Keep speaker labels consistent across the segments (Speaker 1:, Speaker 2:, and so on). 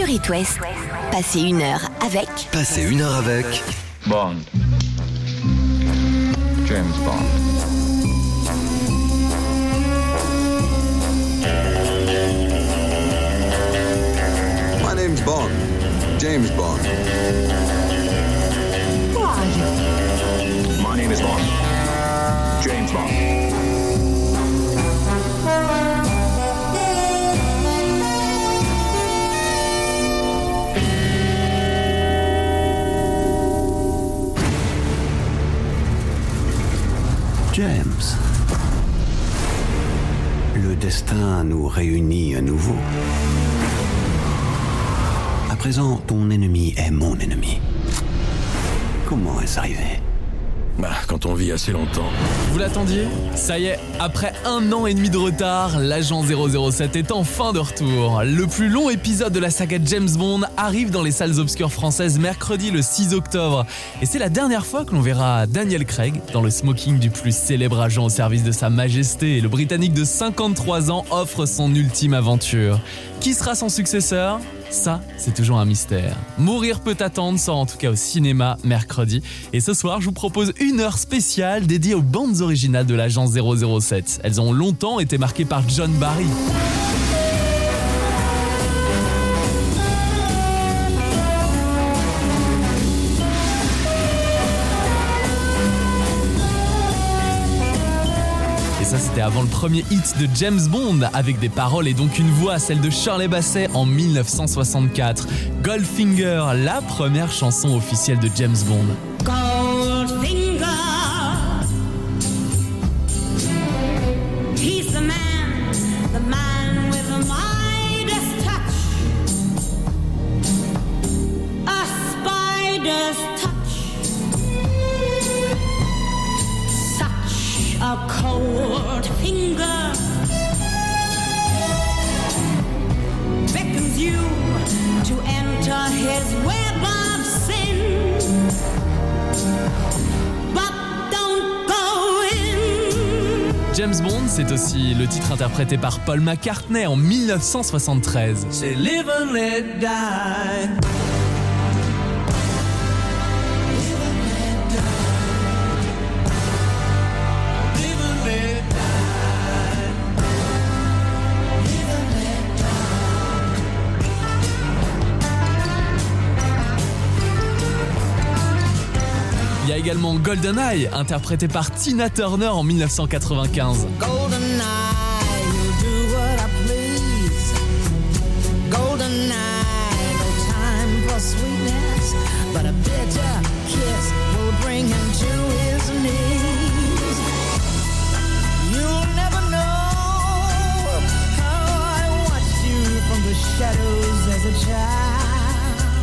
Speaker 1: sur It West. Passez une heure avec.
Speaker 2: Passez une heure avec.
Speaker 3: Bond. James Bond.
Speaker 4: My name's Bond. James Bond.
Speaker 3: My name is Bond. James Bond.
Speaker 2: Destin nous réunit à nouveau. À présent, ton ennemi est mon ennemi. Comment est-ce arrivé?
Speaker 5: Bah, quand on vit assez longtemps.
Speaker 6: Vous l'attendiez Ça y est, après un an et demi de retard, l'agent 007 est enfin de retour. Le plus long épisode de la saga James Bond arrive dans les salles obscures françaises mercredi le 6 octobre. Et c'est la dernière fois que l'on verra Daniel Craig dans le smoking du plus célèbre agent au service de sa majesté. Le Britannique de 53 ans offre son ultime aventure. Qui sera son successeur? Ça, c'est toujours un mystère. Mourir peut attendre sort en tout cas au cinéma mercredi. Et ce soir, je vous propose une heure spéciale dédiée aux bandes originales de l'agence 007. Elles ont longtemps été marquées par John Barry. Ça, c'était avant le premier hit de James Bond, avec des paroles et donc une voix, celle de Shirley Basset en 1964. Goldfinger, la première chanson officielle de James Bond.
Speaker 7: Goldfinger. Cold finger. Beckons you to enter his web of sin. But don't go in.
Speaker 6: James Bond, c'est aussi le titre interprété par Paul McCartney en 1973.
Speaker 8: Say live and let die.
Speaker 6: Y a également GoldenEye, interprété par Tina Turner en 1995.
Speaker 8: Golden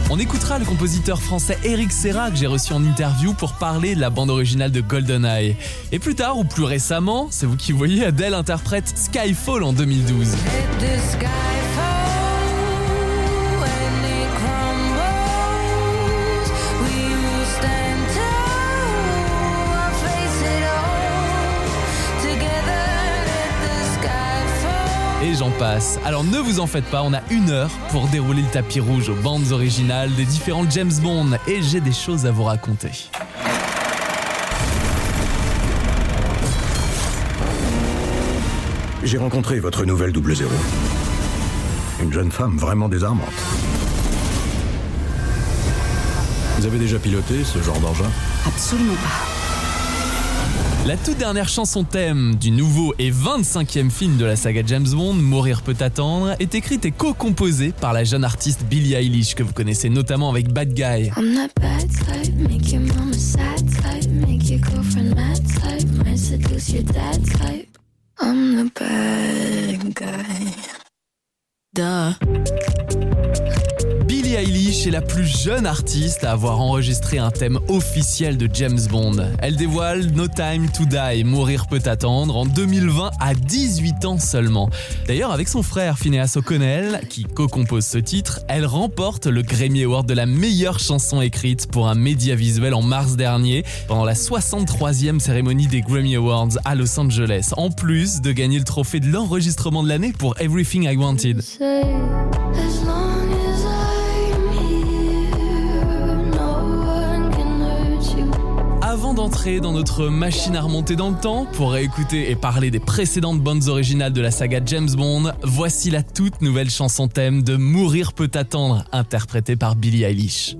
Speaker 6: On écoutera le compositeur français Eric Serra que j'ai reçu en interview pour parler de la bande originale de GoldenEye. Et plus tard, ou plus récemment, c'est vous qui voyez, Adele interprète Skyfall en 2012. J'en passe. Alors ne vous en faites pas, on a une heure pour dérouler le tapis rouge aux bandes originales des différents James Bond et j'ai des choses à vous raconter.
Speaker 5: J'ai rencontré votre nouvelle double zéro. Une jeune femme vraiment désarmante. Vous avez déjà piloté ce genre d'engin?
Speaker 1: Absolument pas.
Speaker 6: La toute dernière chanson thème du nouveau et 25e film de la saga James Bond, Mourir peut attendre, est écrite et co-composée par la jeune artiste Billie Eilish que vous connaissez notamment avec Bad Guy. Billie Eilish est la plus jeune artiste à avoir enregistré un thème officiel de James Bond. Elle dévoile No Time to Die, Mourir peut attendre, en 2020 à 18 ans seulement. D'ailleurs, avec son frère Phineas O'Connell, qui co-compose ce titre, elle remporte le Grammy Award de la meilleure chanson écrite pour un média visuel en mars dernier, pendant la 63e cérémonie des Grammy Awards à Los Angeles, en plus de gagner le trophée de l'enregistrement de l'année pour Everything I Wanted.
Speaker 9: D'entrer dans notre machine à remonter dans le temps pour réécouter et parler des précédentes bandes originales de la saga James Bond. Voici la toute nouvelle chanson thème de Mourir peut attendre, interprétée par Billie Eilish.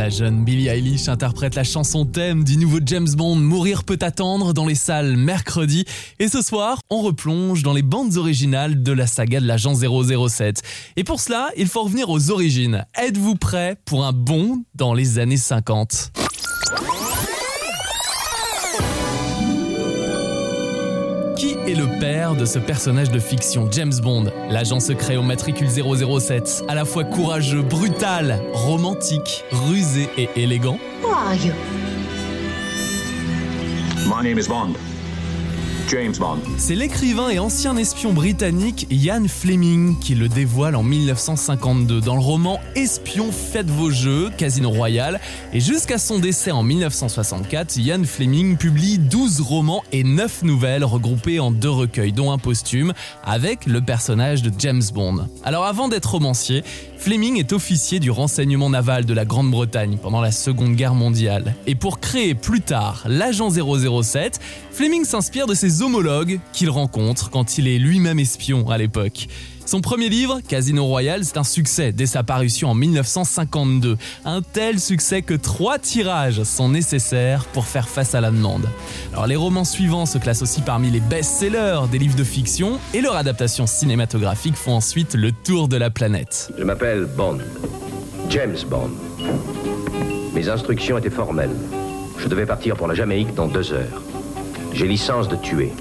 Speaker 9: La jeune Billie Eilish interprète la chanson thème du nouveau James Bond Mourir peut attendre dans les salles mercredi. Et ce soir, on replonge dans les bandes originales de la saga de l'agent 007. Et pour cela, il faut revenir aux origines. Êtes-vous prêt pour un bond dans les années 50 est le père de ce personnage de fiction, James Bond, l'agent secret au matricule 007, à la fois courageux, brutal, romantique, rusé et élégant.
Speaker 3: My name is Bond.
Speaker 6: C'est l'écrivain et ancien espion britannique Ian Fleming qui le dévoile en 1952 dans le roman Espion, faites vos jeux, Casino Royale. Et jusqu'à son décès en 1964, Ian Fleming publie 12 romans et 9 nouvelles regroupées en deux recueils, dont un posthume, avec le personnage de James Bond. Alors avant d'être romancier, Fleming est officier du renseignement naval de la Grande-Bretagne pendant la Seconde Guerre mondiale. Et pour créer plus tard l'agent 007, Fleming s'inspire de ses homologues qu'il rencontre quand il est lui-même espion à l'époque. Son premier livre, Casino Royale, c'est un succès dès sa parution en 1952. Un tel succès que trois tirages sont nécessaires pour faire face à la demande. Les romans suivants se classent aussi parmi les best-sellers des livres de fiction et leur adaptation cinématographique font ensuite le tour de la planète.
Speaker 10: Je m'appelle Bond. James Bond. Mes instructions étaient formelles. Je devais partir pour la Jamaïque dans deux heures. J'ai licence de tuer.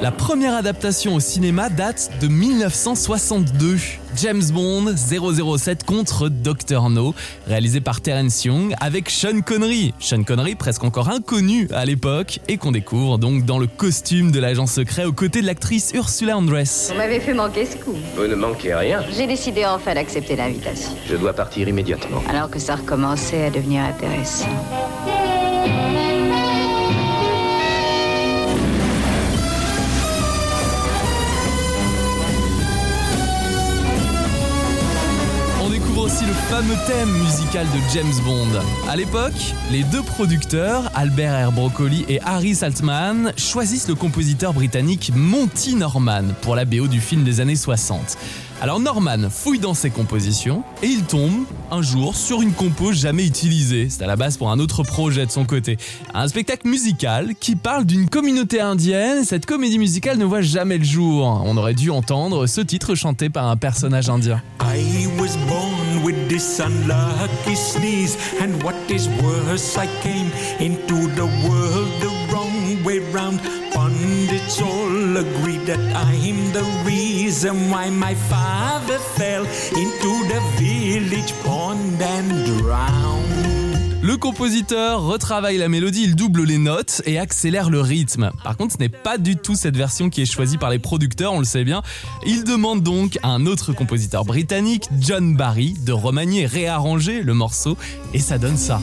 Speaker 6: La première adaptation au cinéma date de 1962. James Bond 007 contre Dr No, réalisé par Terence Young avec Sean Connery. Sean Connery presque encore inconnu à l'époque et qu'on découvre donc dans le costume de l'agent secret aux côtés de l'actrice Ursula Andress.
Speaker 11: Vous m'avez fait manquer ce coup.
Speaker 10: Vous ne manquez rien.
Speaker 11: J'ai décidé enfin d'accepter l'invitation.
Speaker 10: Je dois partir immédiatement.
Speaker 11: Alors que ça recommençait à devenir intéressant.
Speaker 6: Aussi le fameux thème musical de James Bond. À l'époque, les deux producteurs, Albert R. Broccoli et Harry Saltman, choisissent le compositeur britannique Monty Norman pour la BO du film des années 60. Alors Norman fouille dans ses compositions et il tombe un jour sur une compo jamais utilisée. C'est à la base pour un autre projet de son côté. Un spectacle musical qui parle d'une communauté indienne. Cette comédie musicale ne voit jamais le jour. On aurait dû entendre ce titre chanté par un personnage indien.
Speaker 12: With this unlucky sneeze, and what is worse, I came into the world the wrong way round. Pundits all agree that I'm the reason why my father fell into the village pond and drowned.
Speaker 6: Le compositeur retravaille la mélodie, il double les notes et accélère le rythme. Par contre, ce n'est pas du tout cette version qui est choisie par les producteurs, on le sait bien. Il demande donc à un autre compositeur britannique, John Barry, de remanier et réarranger le morceau et ça donne ça.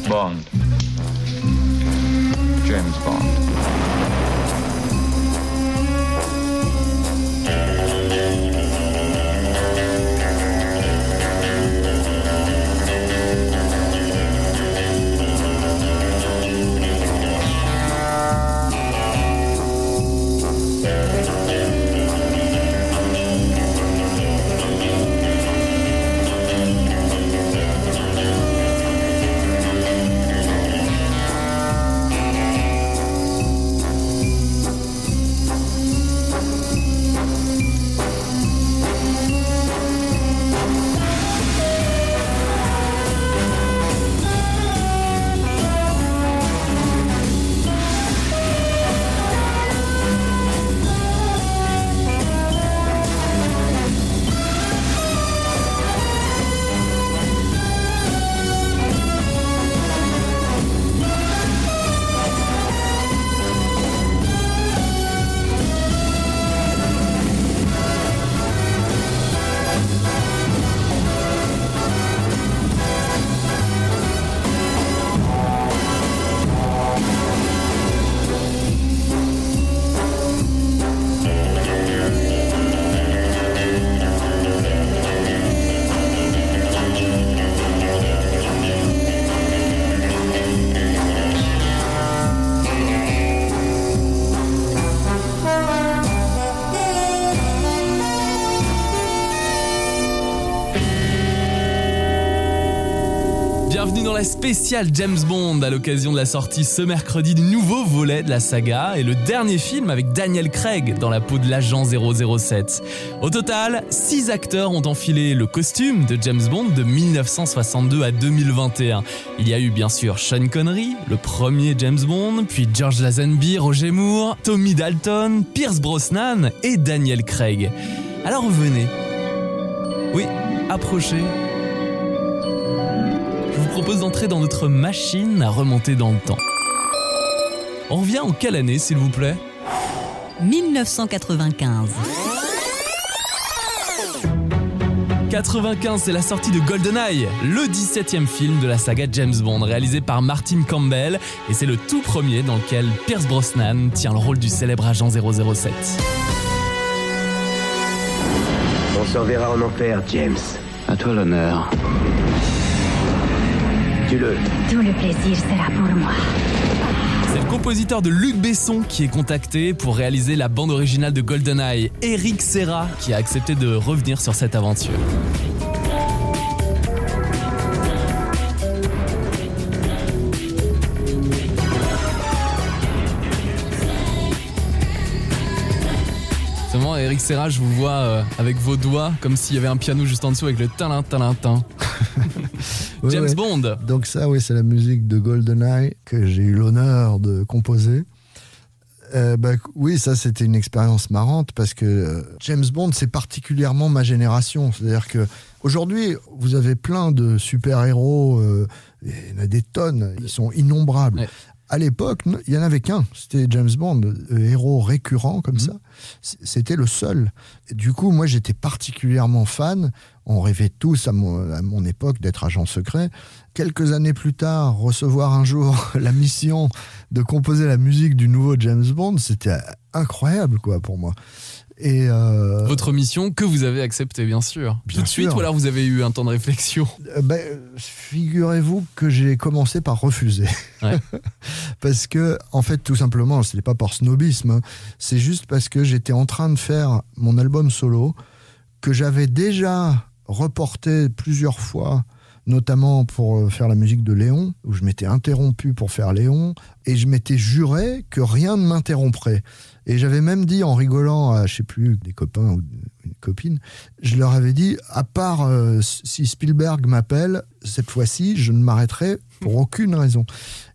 Speaker 6: La spéciale James Bond à l'occasion de la sortie ce mercredi du nouveau volet de la saga et le dernier film avec Daniel Craig dans la peau de l'agent 007. Au total, 6 acteurs ont enfilé le costume de James Bond de 1962 à 2021. Il y a eu bien sûr Sean Connery, le premier James Bond, puis George Lazenby, Roger Moore, Tommy Dalton, Pierce Brosnan et Daniel Craig. Alors venez. Oui, approchez. Propose d'entrer dans notre machine à remonter dans le temps. On revient en quelle année, s'il vous plaît?
Speaker 13: 1995.
Speaker 6: 95, c'est la sortie de GoldenEye, le 17e film de la saga James Bond, réalisé par Martin Campbell, et c'est le tout premier dans lequel Pierce Brosnan tient le rôle du célèbre agent 007.
Speaker 10: On s'en verra en enfer, James.
Speaker 2: À toi l'honneur.
Speaker 10: Tue-le.
Speaker 11: Tout le plaisir sera pour moi.
Speaker 6: C'est le compositeur de Luc Besson qui est contacté pour réaliser la bande originale de GoldenEye, Eric Serra, qui a accepté de revenir sur cette aventure. Eric Serra, je vous vois euh, avec vos doigts, comme s'il y avait un piano juste en dessous avec le talin talin.
Speaker 14: Ouais,
Speaker 6: James
Speaker 14: ouais.
Speaker 6: Bond.
Speaker 14: Donc ça, oui, c'est la musique de GoldenEye que j'ai eu l'honneur de composer. Euh, bah, oui, ça c'était une expérience marrante parce que euh, James Bond c'est particulièrement ma génération. C'est-à-dire que aujourd'hui vous avez plein de super-héros, euh, il y en a des tonnes, ils sont innombrables. À l'époque, il y en avait qu'un, c'était James Bond, euh, héros récurrent comme ça. C- C'était le seul. Et du coup, moi j'étais particulièrement fan. On rêvait tous à mon, à mon époque d'être agent secret. Quelques années plus tard, recevoir un jour la mission de composer la musique du nouveau James Bond, c'était incroyable quoi pour moi. Et euh,
Speaker 6: Votre mission que vous avez acceptée, bien sûr.
Speaker 14: Bien
Speaker 6: Tout de suite, ou alors vous avez eu un temps de réflexion
Speaker 14: Euh, ben, figurez-vous que j'ai commencé par refuser.
Speaker 6: Ouais.
Speaker 14: parce que, en fait, tout simplement, ce n'est pas par snobisme, hein. c'est juste parce que j'étais en train de faire mon album solo, que j'avais déjà reporté plusieurs fois, notamment pour euh, faire la musique de Léon, où je m'étais interrompu pour faire Léon, et je m'étais juré que rien ne m'interromprait. Et j'avais même dit en rigolant à, je sais plus, des copains ou une copine, je leur avais dit, à part euh, si Spielberg m'appelle, cette fois-ci, je ne m'arrêterai pour aucune raison.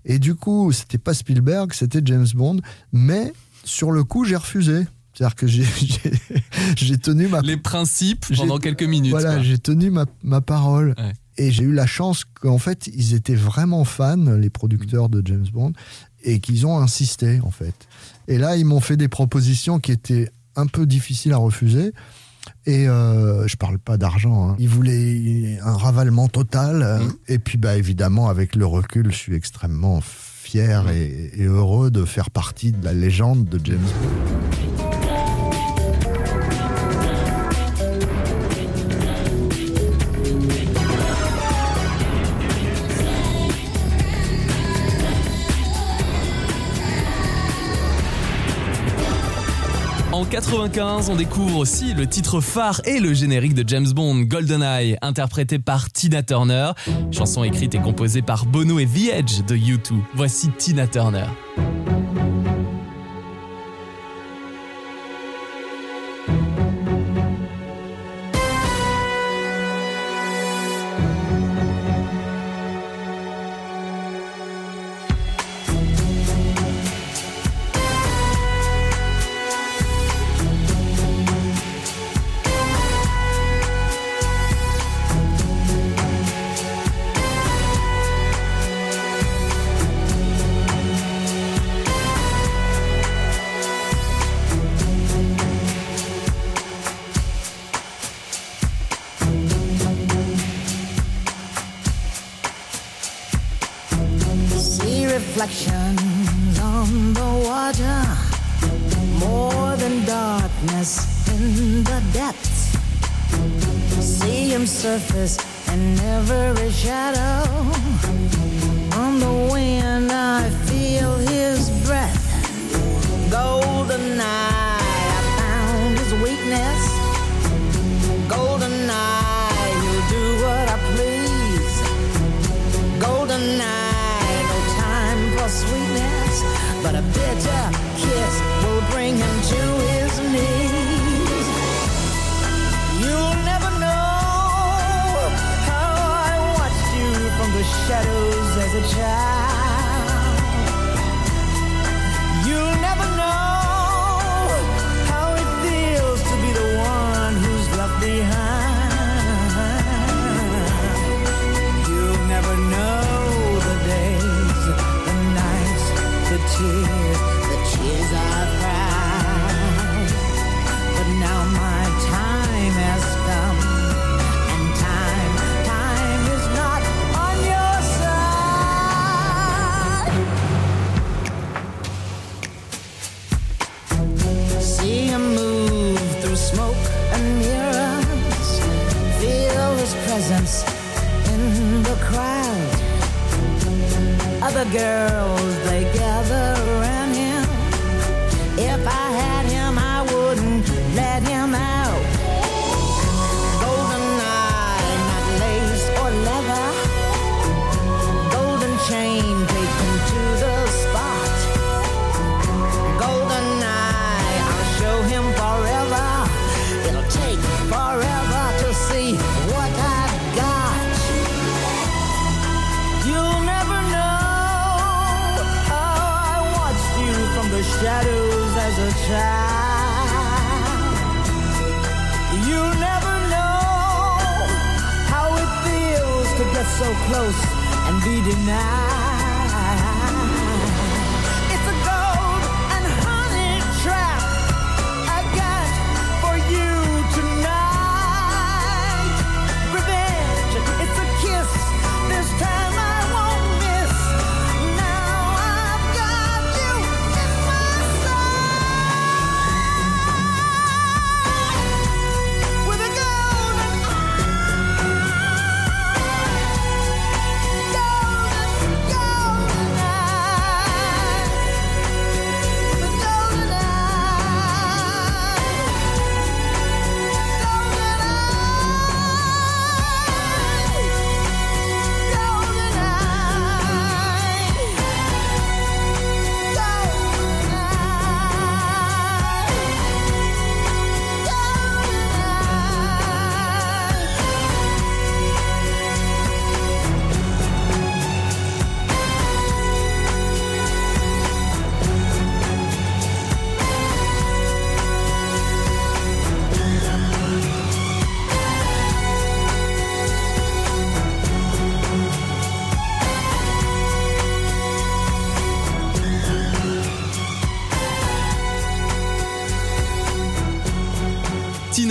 Speaker 14: Et du coup, c'était pas Spielberg, c'était James Bond, mais sur le coup, j'ai refusé. C'est-à-dire que j'ai- tenu ma...
Speaker 6: Les principes pendant quelques minutes.
Speaker 14: Voilà, j'ai tenu ma, ma parole.
Speaker 6: Ouais.
Speaker 14: Et j'ai eu la chance qu'en fait, ils étaient vraiment fans, les producteurs de James Bond, et qu'ils ont insisté, en fait. Et là, ils m'ont fait des propositions qui étaient un peu difficiles à refuser. Et euh, je parle pas d'argent. hein. Ils voulaient un ravalement total. euh, Et puis, bah, évidemment, avec le recul, je suis extrêmement fier et, et heureux de faire partie de la légende de James Bond.
Speaker 6: En 95, on découvre aussi le titre phare et le générique de James Bond, GoldenEye, interprété par Tina Turner. Chanson écrite et composée par Bono et The Edge de U2. Voici Tina Turner.
Speaker 8: Girls they gather close and be denied.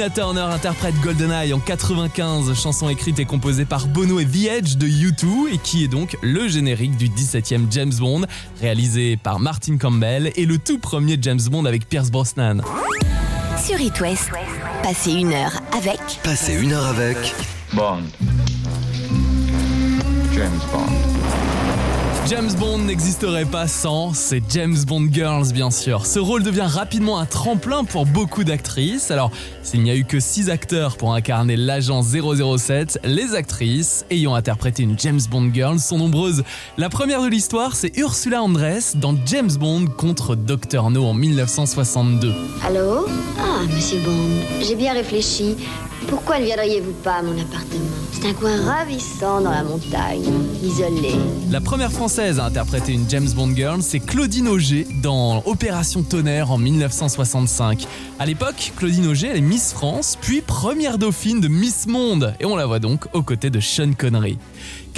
Speaker 6: Tina Turner interprète GoldenEye en 95, chanson écrite et composée par Bono et The Edge de U2 et qui est donc le générique du 17e James Bond, réalisé par Martin Campbell et le tout premier James Bond avec Pierce Brosnan.
Speaker 1: Sur It West, passez une heure avec
Speaker 2: Passez une heure avec
Speaker 3: Bond. James Bond.
Speaker 6: James Bond n'existerait pas sans ces James Bond Girls, bien sûr. Ce rôle devient rapidement un tremplin pour beaucoup d'actrices. Alors, s'il n'y a eu que 6 acteurs pour incarner l'agent 007, les actrices ayant interprété une James Bond Girl sont nombreuses. La première de l'histoire, c'est Ursula Andress dans James Bond contre Dr. No en 1962.
Speaker 13: Allô? Ah, monsieur Bond, j'ai bien réfléchi. Pourquoi ne viendriez-vous pas à mon appartement C'est un coin ravissant dans la montagne, isolé.
Speaker 6: La première française à interpréter une James Bond Girl, c'est Claudine Auger dans Opération Tonnerre en 1965. À l'époque, Claudine Auger, elle est Miss France, puis première dauphine de Miss Monde, et on la voit donc aux côtés de Sean Connery.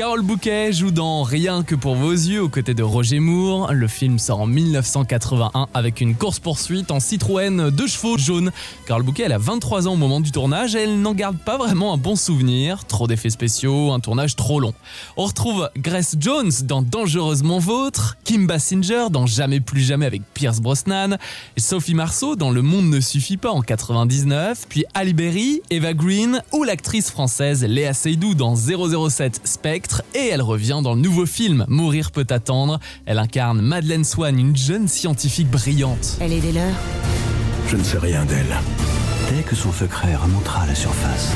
Speaker 6: Carole Bouquet joue dans Rien que pour vos yeux aux côtés de Roger Moore. Le film sort en 1981 avec une course-poursuite en Citroën deux chevaux jaune. Carole Bouquet, elle a 23 ans au moment du tournage et elle n'en garde pas vraiment un bon souvenir. Trop d'effets spéciaux, un tournage trop long. On retrouve Grace Jones dans Dangereusement Vôtre, Kim Basinger dans Jamais plus jamais avec Pierce Brosnan, Sophie Marceau dans Le monde ne suffit pas en 99, puis Ali Berry, Eva Green ou l'actrice française Léa Seydoux dans 007 Spectre et elle revient dans le nouveau film Mourir peut attendre. Elle incarne Madeleine Swan, une jeune scientifique brillante.
Speaker 8: Elle est des leurs
Speaker 5: Je ne sais rien d'elle.
Speaker 2: Dès que son secret remontera à la surface,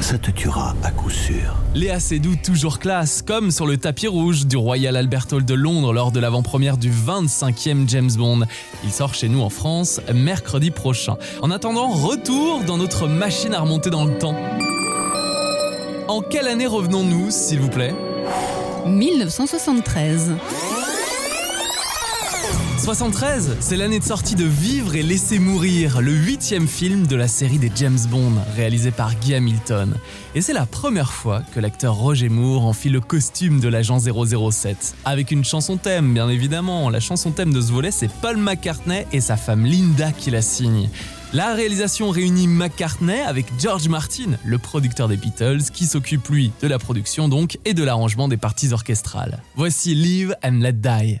Speaker 2: ça te tuera à coup sûr.
Speaker 6: Léa Seydoux toujours classe, comme sur le tapis rouge du Royal Albert Hall de Londres lors de l'avant-première du 25e James Bond. Il sort chez nous en France mercredi prochain. En attendant, retour dans notre machine à remonter dans le temps. En quelle année revenons-nous, s'il vous plaît
Speaker 15: 1973.
Speaker 6: 73, c'est l'année de sortie de Vivre et laisser mourir, le huitième film de la série des James Bond, réalisé par Guy Hamilton. Et c'est la première fois que l'acteur Roger Moore enfile le costume de l'agent 007. Avec une chanson thème, bien évidemment. La chanson thème de ce volet, c'est Paul McCartney et sa femme Linda qui la signe. La réalisation réunit McCartney avec George Martin, le producteur des Beatles, qui s'occupe lui de la production donc et de l'arrangement des parties orchestrales. Voici Live and Let Die.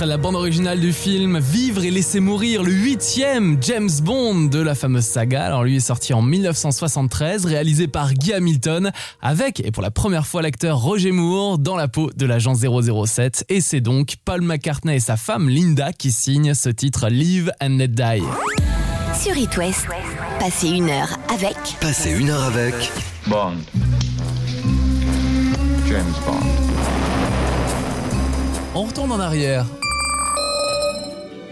Speaker 6: Extrait de la bande originale du film Vivre et laisser mourir, le huitième James Bond de la fameuse saga. Alors lui est sorti en 1973, réalisé par Guy Hamilton, avec, et pour la première fois, l'acteur Roger Moore dans la peau de l'agent 007. Et c'est donc Paul McCartney et sa femme Linda qui signent ce titre Live and Let Die.
Speaker 1: Sur It West, passez une heure avec
Speaker 2: Passer une heure avec
Speaker 3: Bond. James Bond.
Speaker 6: On retourne en arrière.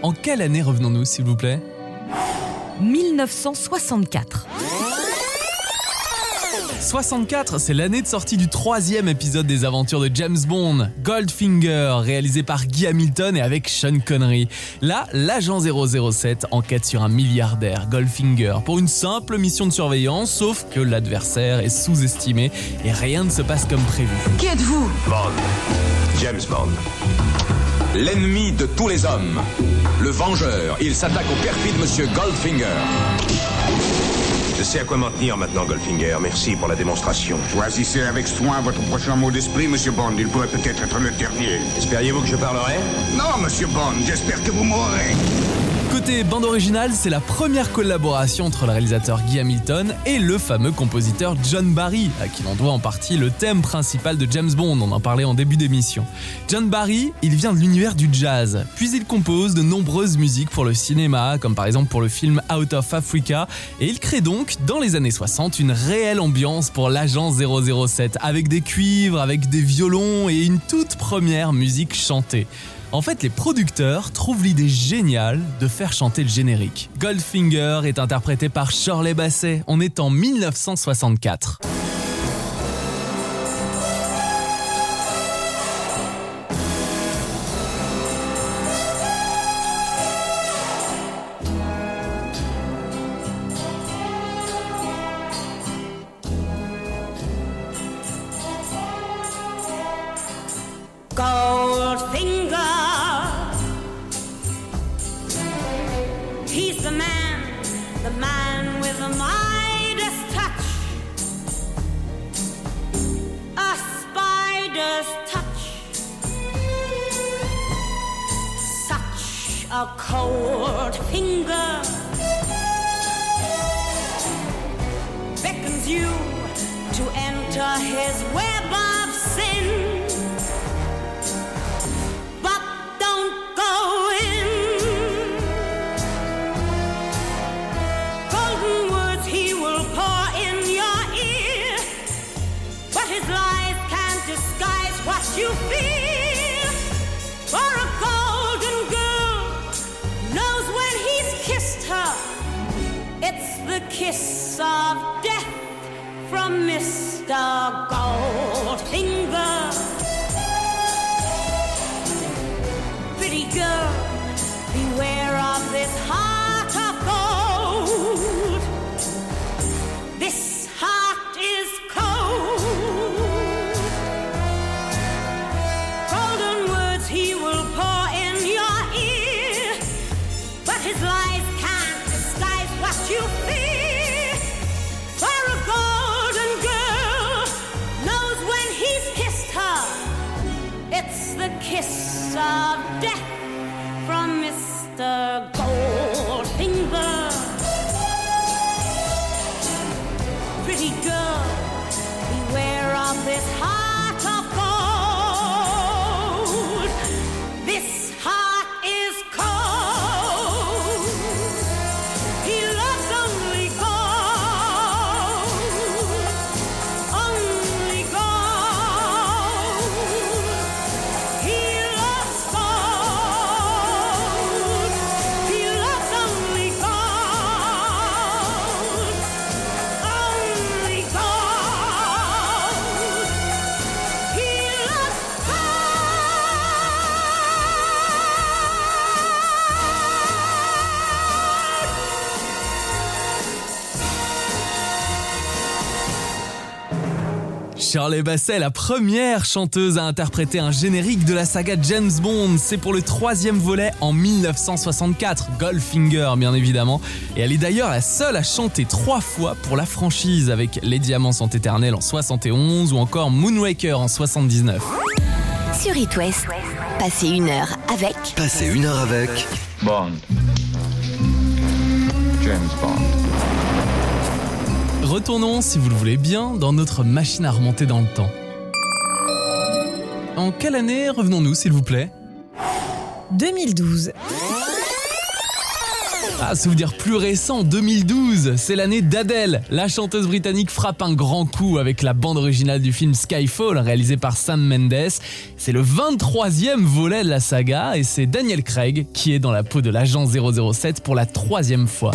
Speaker 6: En quelle année revenons-nous, s'il vous plaît?
Speaker 15: 1964.
Speaker 6: 64, c'est l'année de sortie du troisième épisode des aventures de James Bond, Goldfinger, réalisé par Guy Hamilton et avec Sean Connery. Là, l'agent 007 enquête sur un milliardaire, Goldfinger, pour une simple mission de surveillance, sauf que l'adversaire est sous-estimé et rien ne se passe comme prévu.
Speaker 15: Qui êtes-vous?
Speaker 16: Bond. James Bond. L'ennemi de tous les hommes. Le vengeur. Il s'attaque au perfide monsieur Goldfinger. Je sais à quoi m'en tenir maintenant, Goldfinger. Merci pour la démonstration.
Speaker 17: Choisissez avec soin votre prochain mot d'esprit, Monsieur Bond. Il pourrait peut-être être le dernier.
Speaker 16: Espériez-vous que je parlerai?
Speaker 17: Non, Monsieur Bond, j'espère que vous mourrez.
Speaker 6: Côté bande originale, c'est la première collaboration entre le réalisateur Guy Hamilton et le fameux compositeur John Barry, à qui l'on doit en partie le thème principal de James Bond, on en parlait en début d'émission. John Barry, il vient de l'univers du jazz, puis il compose de nombreuses musiques pour le cinéma, comme par exemple pour le film Out of Africa, et il crée donc, dans les années 60, une réelle ambiance pour l'agent 007, avec des cuivres, avec des violons et une toute première musique chantée. En fait, les producteurs trouvent l'idée géniale de faire chanter le générique. Goldfinger est interprété par Shirley Bassey. On est en 1964.
Speaker 7: Touch, a spider's touch, such a cold finger beckons you to enter his web kiss of death from Mr. Goldfinger. Pretty girl, beware of this heart of death
Speaker 6: Shirley Bassey, la première chanteuse à interpréter un générique de la saga James Bond. C'est pour le troisième volet en 1964, Goldfinger bien évidemment. Et elle est d'ailleurs la seule à chanter trois fois pour la franchise avec Les Diamants sont éternels en 71 ou encore Moonraker en 79.
Speaker 1: Sur It West, passez une heure avec.
Speaker 2: Passez une heure avec.
Speaker 3: Bond. James Bond.
Speaker 6: Retournons, si vous le voulez bien, dans notre machine à remonter dans le temps. En quelle année revenons-nous, s'il vous plaît?
Speaker 15: 2012.
Speaker 6: Ah, souvenir plus récent, 2012, c'est l'année d'Adèle. La chanteuse britannique frappe un grand coup avec la bande originale du film Skyfall, réalisé par Sam Mendes. C'est le 23e volet de la saga et c'est Daniel Craig qui est dans la peau de l'agent 007 pour la troisième fois.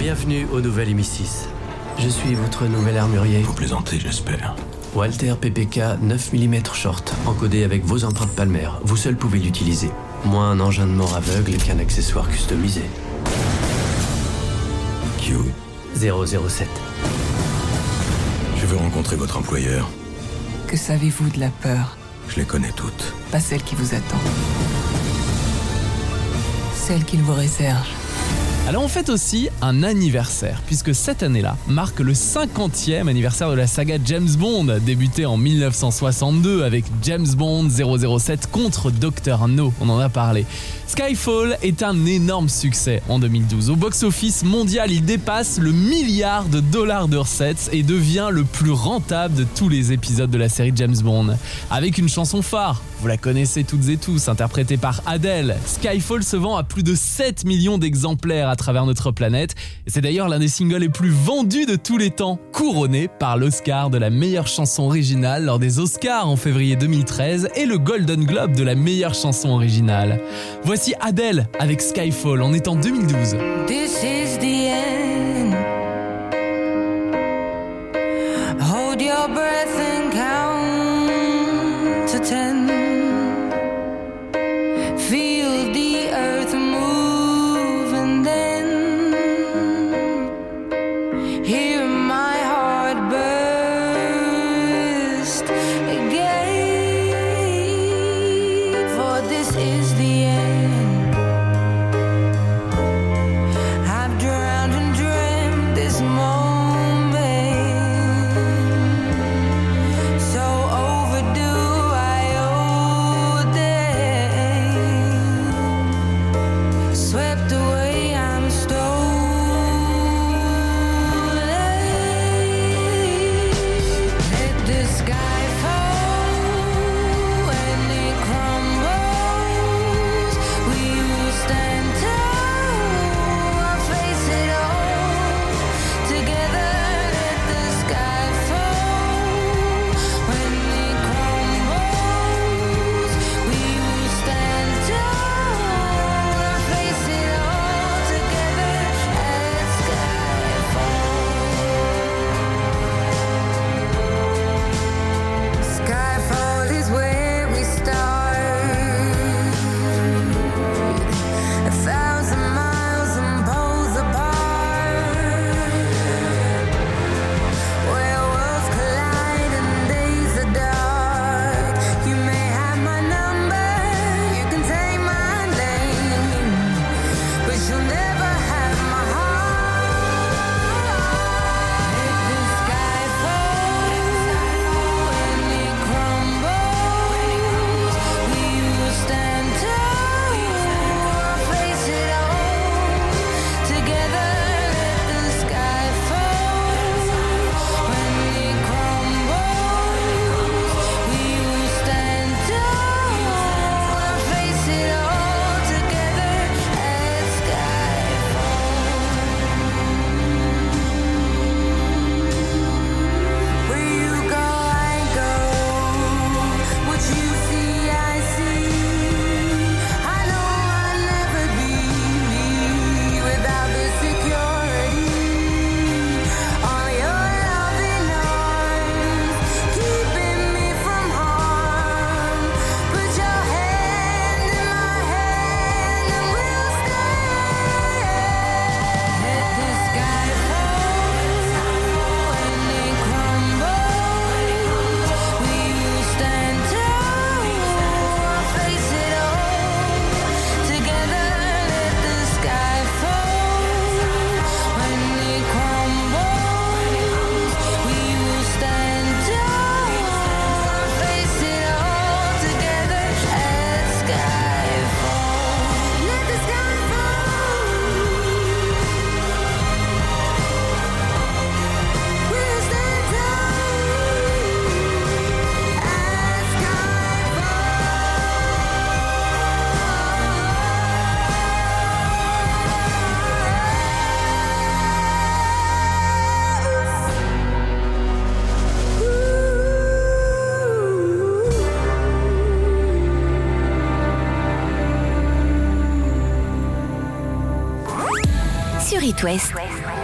Speaker 18: Bienvenue au nouvel MI6. Je suis votre nouvel armurier.
Speaker 5: Vous plaisantez, j'espère.
Speaker 18: Walter PPK 9 mm short, encodé avec vos empreintes palmaires. Vous seul pouvez l'utiliser. Moins un engin de mort aveugle qu'un accessoire customisé.
Speaker 5: Q.
Speaker 18: 007.
Speaker 5: Je veux rencontrer votre employeur.
Speaker 15: Que savez-vous de la peur?
Speaker 5: Je les connais toutes.
Speaker 15: Pas celle qui vous attend. Celle qu'il vous réserve.
Speaker 6: Alors on fête aussi un anniversaire, puisque cette année-là marque le 50e anniversaire de la saga James Bond, débutée en 1962 avec James Bond 007 contre Dr No, on en a parlé. Skyfall est un énorme succès en 2012. Au box-office mondial, il dépasse le milliard de dollars de recettes et devient le plus rentable de tous les épisodes de la série James Bond. Avec une chanson phare, vous la connaissez toutes et tous, interprétée par Adele, Skyfall se vend à plus de 7 millions d'exemplaires à travers notre planète. C'est d'ailleurs l'un des singles les plus vendus de tous les temps, couronné par l'Oscar de la meilleure chanson originale lors des Oscars en février 2013 et le Golden Globe de la meilleure chanson originale. Voici Adele avec Skyfall, on est en 2012.
Speaker 8: This is the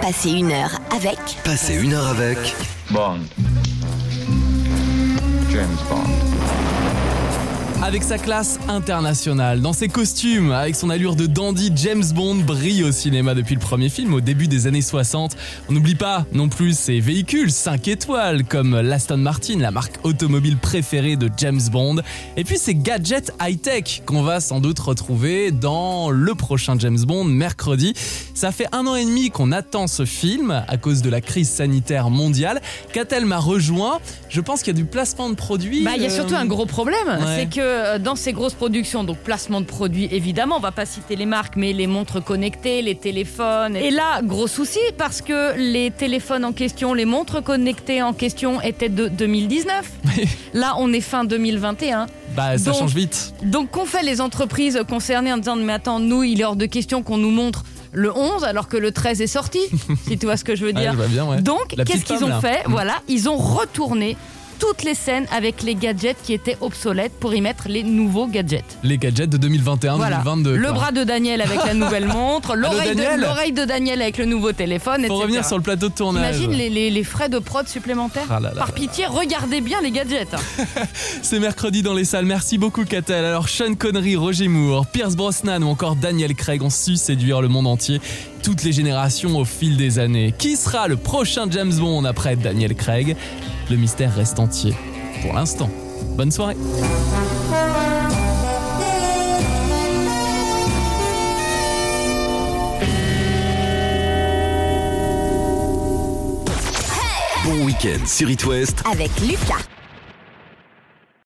Speaker 1: Passez une heure avec
Speaker 2: Passez une heure avec
Speaker 3: Bond. James Bond.
Speaker 6: Avec sa classe internationale, dans ses costumes, avec son allure de dandy, James Bond brille au cinéma depuis le premier film au début des années 60. On n'oublie pas non plus ses véhicules 5 étoiles comme l'Aston Martin, la marque automobile préférée de James Bond, et puis ses gadgets high-tech qu'on va sans doute retrouver dans le prochain James Bond mercredi. Ça fait un an et demi qu'on attend ce film à cause de la crise sanitaire mondiale. Catel m'a rejoint. Je pense qu'il y a du placement de produits.
Speaker 19: Bah, il y a
Speaker 6: euh,
Speaker 19: surtout un gros problème,
Speaker 6: ouais.
Speaker 19: c'est que euh, dans ces grosses productions, donc placement de produits évidemment, on va pas citer les marques, mais les montres connectées, les téléphones. Et là, gros souci parce que les téléphones en question, les montres connectées en question étaient de 2019. là, on est fin 2021.
Speaker 6: Bah, ça
Speaker 19: Donc-
Speaker 6: change vite.
Speaker 19: Donc qu'ont fait les entreprises concernées en disant mais attends, nous, il est hors de question qu'on nous montre le 11 alors que le 13 est sorti, si tu vois ce que je veux dire.
Speaker 6: je bien, ouais.
Speaker 19: Donc qu'est-ce qu'ils ont
Speaker 6: là.
Speaker 19: fait?
Speaker 6: Mm.
Speaker 19: Voilà, ils ont retourné toutes les scènes avec les gadgets qui étaient obsolètes pour y mettre les nouveaux gadgets.
Speaker 6: Les gadgets de 2021-2022.
Speaker 19: Voilà. Le
Speaker 6: quoi.
Speaker 19: bras de Daniel avec la nouvelle montre, l'oreille de, Daniel avec le nouveau téléphone, etc.
Speaker 6: revenir sur le plateau de tournage.
Speaker 19: Imagine les, les- les frais de prod supplémentaires.
Speaker 6: Ah là là
Speaker 19: Par pitié, regardez bien les gadgets.
Speaker 6: C'est mercredi dans les salles. Merci beaucoup, Catel. Alors, Sean Connery, Roger Moore, Pierce Brosnan ou encore Daniel Craig ont su séduire le monde entier, toutes les générations au fil des années. Qui sera le prochain James Bond après Daniel Craig? Le mystère reste entier pour l'instant. Bonne soirée.
Speaker 2: Bon week-end sur It West
Speaker 1: avec Lucas.